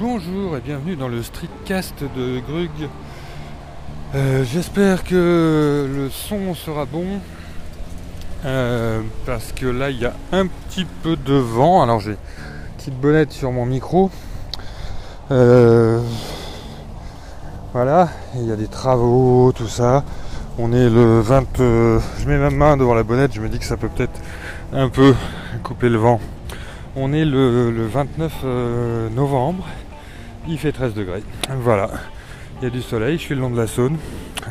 Bonjour et bienvenue dans le streetcast de Grug. Euh, j'espère que le son sera bon. Euh, parce que là il y a un petit peu de vent. Alors j'ai une petite bonnette sur mon micro. Euh, voilà, il y a des travaux, tout ça. On est le 20. je mets ma main devant la bonnette, je me dis que ça peut peut-être un peu couper le vent. On est le, 29 euh, novembre, il fait 13 degrés. Voilà, il y a du soleil, je suis le long de la Saône,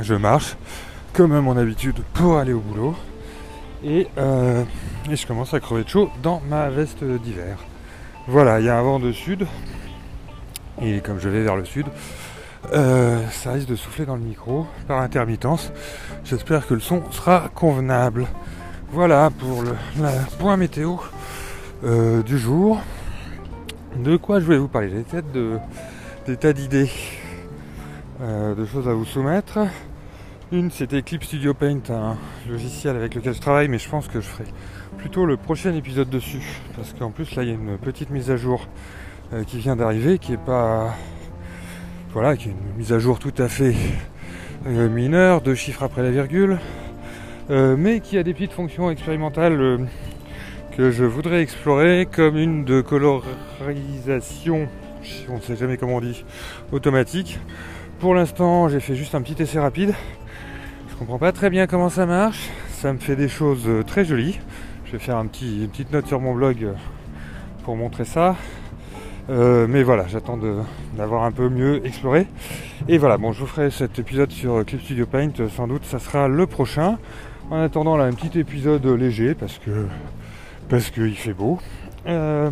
je marche comme à mon habitude pour aller au boulot. Et, euh, et je commence à crever de chaud dans ma veste d'hiver. Voilà, il y a un vent de sud. Et comme je vais vers le sud, euh, ça risque de souffler dans le micro par intermittence. J'espère que le son sera convenable. Voilà pour le point météo euh, du jour. De quoi je voulais vous parler? J'ai de, des tas d'idées, euh, de choses à vous soumettre. Une, c'était Clip Studio Paint, un logiciel avec lequel je travaille, mais je pense que je ferai plutôt le prochain épisode dessus. Parce qu'en plus, là, il y a une petite mise à jour euh, qui vient d'arriver, qui est pas. Voilà, qui est une mise à jour tout à fait mineure, deux chiffres après la virgule, mais qui a des petites fonctions expérimentales que je voudrais explorer comme une de colorisation, on ne sait jamais comment on dit, automatique. Pour l'instant, j'ai fait juste un petit essai rapide. Je comprends pas très bien comment ça marche. Ça me fait des choses très jolies. Je vais faire un petit, une petite note sur mon blog pour montrer ça. Euh, mais voilà, j'attends d'avoir un peu mieux exploré. Et voilà, bon, je vous ferai cet épisode sur Clip Studio Paint. Sans doute, ça sera le prochain. En attendant, là, un petit épisode léger parce que parce qu'il fait beau. Euh,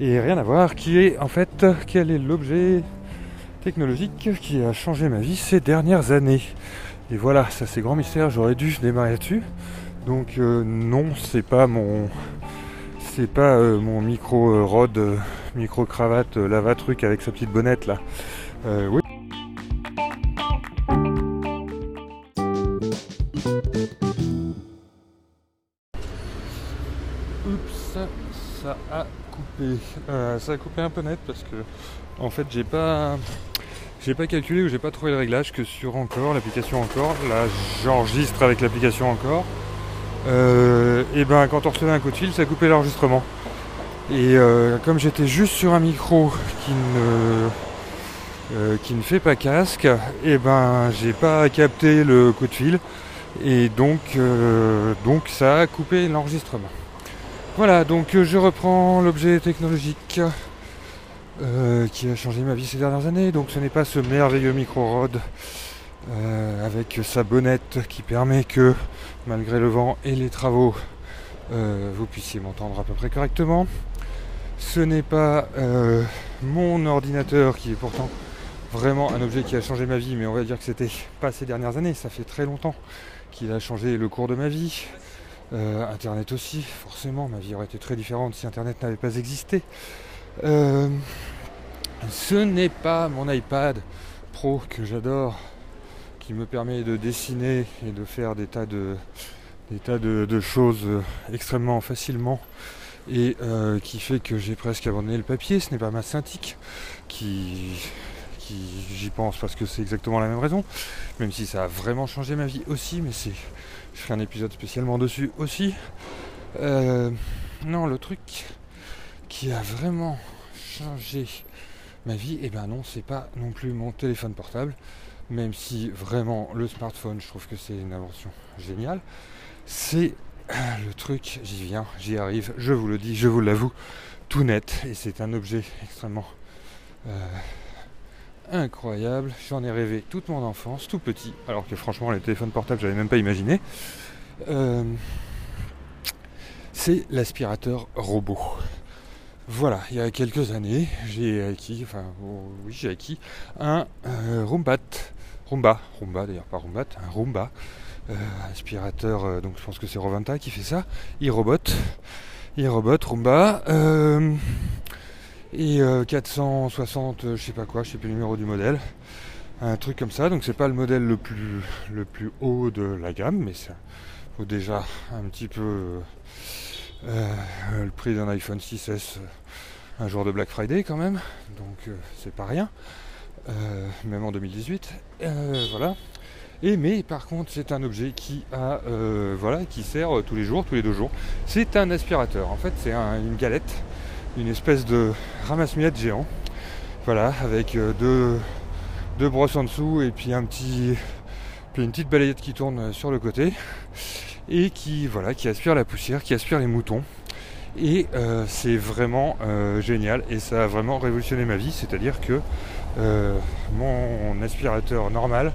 et rien à voir, qui est en fait quel est l'objet technologique qui a changé ma vie ces dernières années. Et voilà, ça c'est grand mystère, j'aurais dû démarrer là-dessus. Donc euh, non, c'est pas mon c'est pas euh, mon micro rod, micro cravate, lava truc avec sa petite bonnette là. oui. Coupé. Euh, ça a coupé un peu net parce que en fait j'ai pas j'ai pas calculé ou j'ai pas trouvé le réglage que sur encore, l'application encore. Là j'enregistre avec l'application encore. Euh, et ben quand on recevait un coup de fil ça coupait l'enregistrement. Et euh, comme j'étais juste sur un micro qui ne qui ne fait pas casque, et ben j'ai pas capté le coup de fil et donc donc ça a coupé l'enregistrement. Voilà, donc euh, je reprends l'objet technologique euh, qui a changé ma vie ces dernières années. Donc ce n'est pas ce merveilleux micro-rod euh, avec sa bonnette qui permet que, malgré le vent et les travaux, vous puissiez m'entendre à peu près correctement. Ce n'est pas mon ordinateur qui est pourtant vraiment un objet qui a changé ma vie, mais on va dire que c'était pas ces dernières années, ça fait très longtemps qu'il a changé le cours de ma vie. Euh, Internet aussi, forcément, ma vie aurait été très différente si Internet n'avait pas existé. Euh, ce n'est pas mon iPad Pro que j'adore, qui me permet de dessiner et de faire des tas de, choses extrêmement facilement et euh, qui fait que j'ai presque abandonné le papier. Ce n'est pas ma synthique qui j'y pense parce que c'est exactement la même raison, même si ça a vraiment changé ma vie aussi, mais c'est je ferai un épisode spécialement dessus aussi. Euh, non, le truc qui a vraiment changé ma vie, et eh ben non, c'est pas non plus mon téléphone portable, même si vraiment le smartphone, je trouve que c'est une invention géniale. C'est le truc, j'y viens, j'y arrive, je vous le dis, je vous l'avoue, tout net, et c'est un objet extrêmement euh, incroyable. J'en ai rêvé toute mon enfance, tout petit, alors que franchement les téléphones portables j'avais même pas imaginé. Euh, c'est l'aspirateur robot. Voilà, il y a quelques années, j'ai acquis, enfin oh, oui j'ai acquis un euh, Roombat, Roomba, Roomba d'ailleurs pas Roombat, un Roomba, euh, aspirateur, donc je pense que c'est Roventa qui fait ça, e-robot, e-robot, Roomba. Et 460, euh, euh, je sais pas quoi, je sais plus le numéro du modèle. Un truc comme ça, donc c'est pas le modèle le plus, le plus haut de la gamme, mais ça vaut déjà un petit peu euh, le prix d'un iPhone 6S un jour de Black Friday quand même, donc c'est pas rien, même en 2018. voilà. Et mais par contre c'est un objet qui a voilà qui sert tous les jours, tous les deux jours. C'est un aspirateur. En fait c'est une galette, une espèce de ramasse-miettes géant. Voilà, avec deux, deux brosses en dessous et puis un petit puis une petite balayette qui tourne sur le côté et qui voilà qui aspire la poussière, qui aspire les moutons. Et euh, c'est vraiment euh, génial et ça a vraiment révolutionné ma vie. C'est-à-dire que euh, mon aspirateur normal,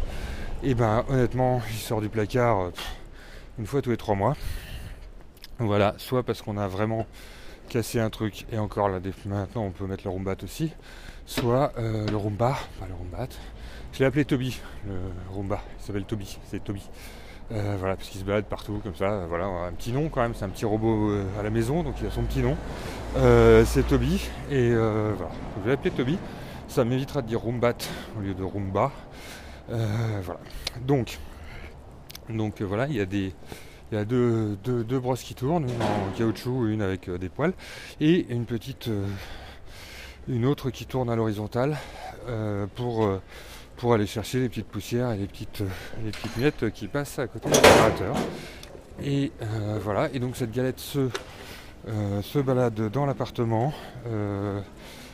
et eh ben honnêtement, il sort du placard une fois tous les trois mois. Voilà, soit parce qu'on a vraiment cassé un truc et encore là maintenant on peut mettre le Roombat aussi, soit le Roomba, pas le Roombat. Je l'ai appelé Toby, le Roomba, il s'appelle Toby, c'est Toby. Euh, voilà, parce qu'il se balade partout comme ça. Voilà, un petit nom quand même, c'est un petit robot euh, à la maison, donc il a son petit nom. Euh, c'est Toby. Et voilà, je vais l'appeler Toby. Ça m'évitera de dire Roombat au lieu de Roomba. voilà. Donc, donc voilà, il y a des. Il y a deux, deux, brosses qui tournent, une en caoutchouc une avec des poils, et une petite, une autre qui tourne à l'horizontale pour pour aller chercher les petites poussières et les petites, les petites miettes qui passent à côté du générateur. Et euh, voilà, et donc cette galette se, euh, se balade dans l'appartement euh,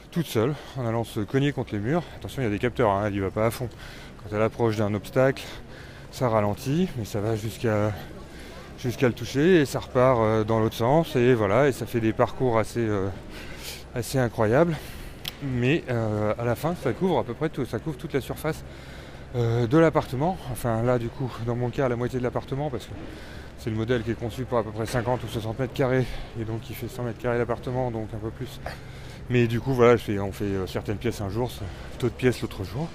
toute seule en allant se cogner contre les murs. Attention, il y a des capteurs, hein, elle n'y va pas à fond. Quand elle approche d'un obstacle, ça ralentit, mais ça va jusqu'à jusqu'à le toucher et ça repart dans l'autre sens et voilà et ça fait des parcours assez assez incroyables mais euh, à la fin ça couvre à peu près tout, ça couvre toute la surface euh, de l'appartement. Enfin là du coup dans mon cas la moitié de l'appartement parce que c'est le modèle qui est conçu pour à peu près 50 ou 60 mètres carrés et donc il fait 100 mètres carrés l'appartement donc un peu plus. Mais du coup voilà on fait euh, certaines pièces un jour, d'autres pièces l'autre jour.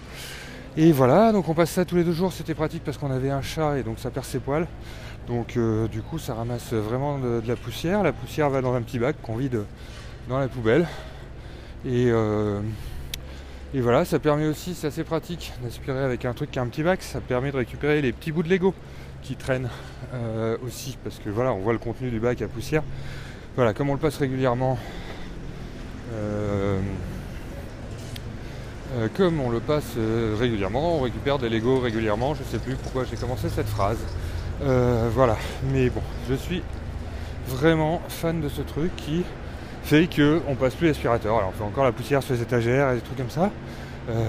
Et voilà, donc on passe ça tous les deux jours, c'était pratique parce qu'on avait un chat et donc ça perd ses poils. Donc du coup ça ramasse vraiment de, la poussière. La poussière va dans un petit bac qu'on vide dans la poubelle. Euh, et, voilà, ça permet aussi, c'est assez pratique d'aspirer avec un truc qui a un petit bac, ça permet de récupérer les petits bouts de Lego qui traînent euh, aussi, parce que voilà, on voit le contenu du bac à poussière. Voilà, comme on le passe régulièrement, euh, comme on le passe régulièrement, on récupère des Lego régulièrement, je sais plus pourquoi j'ai commencé cette phrase. voilà, mais bon, je suis vraiment fan de ce truc qui fait qu'on passe plus l'aspirateur. Alors on fait encore la poussière sur les étagères et des trucs comme ça, euh,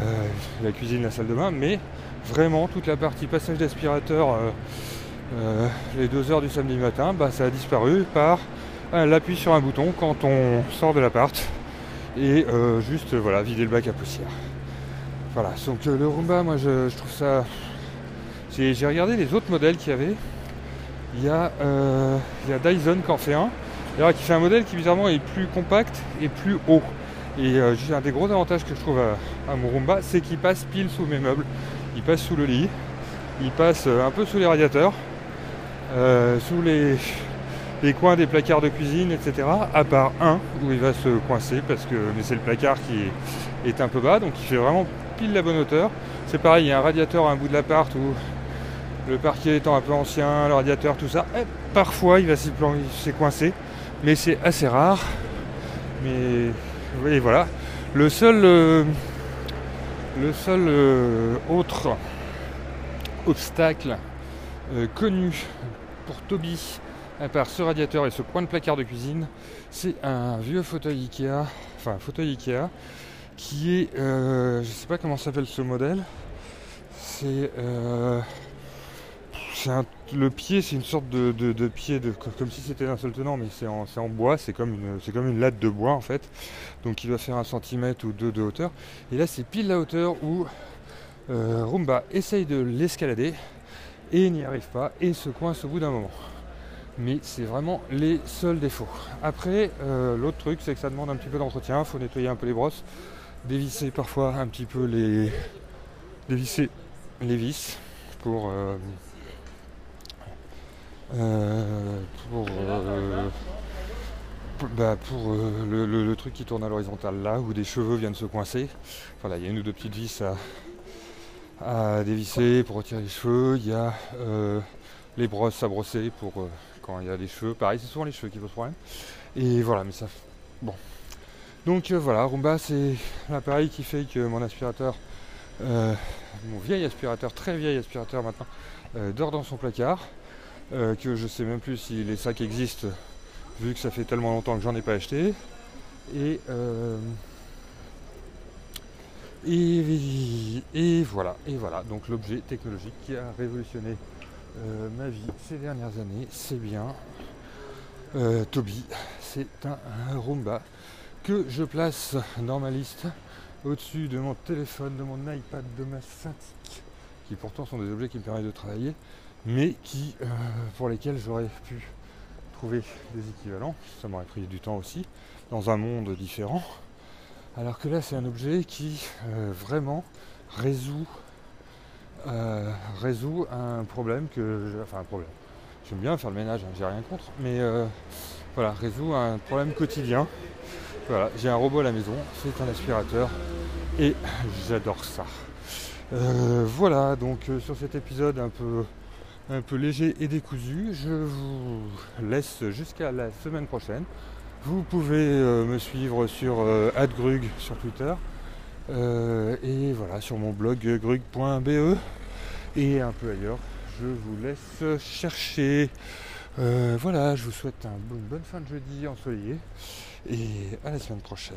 la cuisine, la salle de bain, mais vraiment toute la partie passage d'aspirateur euh, euh, les deux heures du samedi matin, bah, ça a disparu par l'appui sur un bouton quand on sort de l'appart et juste voilà vider le bac à poussière. Voilà, donc le Roomba, moi je, trouve ça. J'ai regardé les autres modèles qu'il y avait. Il y, a, il y a Dyson qui en fait un qui fait un modèle qui bizarrement est plus compact et plus haut. Et euh, un des gros avantages que je trouve à, mon Roomba, c'est qu'il passe pile sous mes meubles. Il passe sous le lit, il passe euh, un peu sous les radiateurs, euh, sous les, les, coins des placards de cuisine, etc. À part un où il va se coincer parce que mais c'est le placard qui est, un peu bas, donc il fait vraiment pile la bonne hauteur. C'est pareil, il y a un radiateur à un bout de l'appart où le parquet étant un peu ancien, le radiateur, tout ça, parfois il va s'y coincer mais c'est assez rare. Mais voilà. Le seul, euh, le seul euh, autre obstacle euh, connu pour Toby, à part ce radiateur et ce coin de placard de cuisine, c'est un vieux fauteuil Ikea, enfin un fauteuil Ikea, qui est, je ne sais pas comment s'appelle ce modèle, c'est le pied, c'est une sorte de, pied, de, comme si c'était un seul tenant, mais c'est en, bois, c'est comme, une, comme une latte de bois en fait. Donc il doit faire un centimètre ou deux de hauteur. Et là, c'est pile la hauteur où euh, Roomba essaye de l'escalader et n'y arrive pas et se coince au bout d'un moment. Mais c'est vraiment les seuls défauts. Après, euh, l'autre truc, c'est que ça demande un petit peu d'entretien. Il faut nettoyer un peu les brosses, dévisser parfois un petit peu les, dévisser les vis pour euh, euh, pour, bah, pour le, truc qui tourne à l'horizontale là, où des cheveux viennent se coincer. Il y a une ou deux petites vis à, dévisser pour retirer les cheveux. Il y a les brosses à brosser pour quand il y a des cheveux. Pareil, c'est souvent les cheveux qui posent problème. Et voilà, mais ça. Bon. Donc voilà, Roomba c'est l'appareil qui fait que mon aspirateur, mon vieil aspirateur, très vieil aspirateur maintenant, dort dans son placard. que je sais même plus si les sacs existent vu que ça fait tellement longtemps que j'en ai pas acheté. Et, et, et, voilà, et voilà, donc l'objet technologique qui a révolutionné euh, ma vie ces dernières années, c'est bien euh, Toby. C'est un, Roomba que je place dans ma liste au-dessus de mon téléphone, de mon iPad, de ma Cintiq, qui pourtant sont des objets qui me permettent de travailler, mais qui, euh, pour lesquels j'aurais pu trouver des équivalents. Ça m'aurait pris du temps aussi, dans un monde différent. Alors que là, c'est un objet qui vraiment résout euh, résout un problème que. enfin, un problème. J'aime bien faire le ménage, hein, j'ai rien contre, mais euh, voilà, résout un problème quotidien. Voilà, j'ai un robot à la maison, c'est un aspirateur et j'adore ça. Euh, voilà, donc sur cet épisode un peu, un peu léger et décousu, je vous laisse jusqu'à la semaine prochaine. Vous pouvez me suivre sur AdGrug sur Twitter. Euh, et voilà, sur mon blog grug.be et un peu ailleurs, je vous laisse chercher. Euh, voilà, je vous souhaite une bonne fin de jeudi ensoleillé et à la semaine prochaine.